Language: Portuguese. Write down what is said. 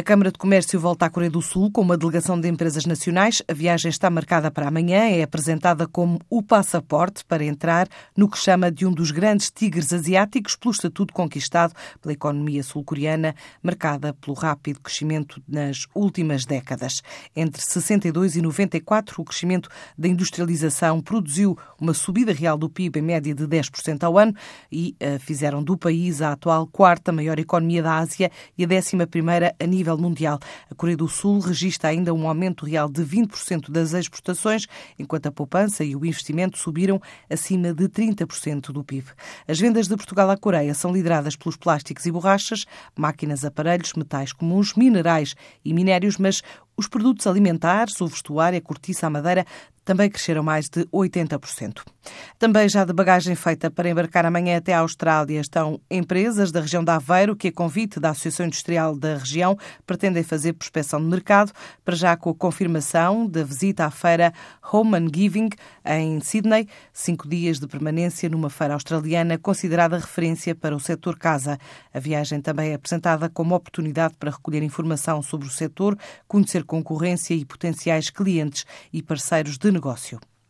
A Câmara de Comércio volta à Coreia do Sul com uma delegação de empresas nacionais. A viagem está marcada para amanhã. É apresentada como o passaporte para entrar no que chama de um dos grandes tigres asiáticos pelo estatuto conquistado pela economia sul-coreana, marcada pelo rápido crescimento nas últimas décadas. Entre 62 e 94, o crescimento da industrialização produziu uma subida real do PIB em média de 10% ao ano e uh, fizeram do país a atual quarta maior economia da Ásia e a décima primeira a nível nível mundial. A Coreia do Sul registra ainda um aumento real de 20% das exportações, enquanto a poupança e o investimento subiram acima de 30% do PIB. As vendas de Portugal à Coreia são lideradas pelos plásticos e borrachas, máquinas, aparelhos, metais comuns, minerais e minérios, mas os produtos alimentares, o vestuário, a cortiça, a madeira também cresceram mais de 80%. Também já de bagagem feita para embarcar amanhã até à Austrália estão empresas da região de Aveiro que, a convite da Associação Industrial da região, pretendem fazer prospecção de mercado, para já com a confirmação da visita à feira Home and Giving em Sydney, cinco dias de permanência numa feira australiana considerada referência para o setor casa. A viagem também é apresentada como oportunidade para recolher informação sobre o setor, conhecer concorrência e potenciais clientes e parceiros de negócio.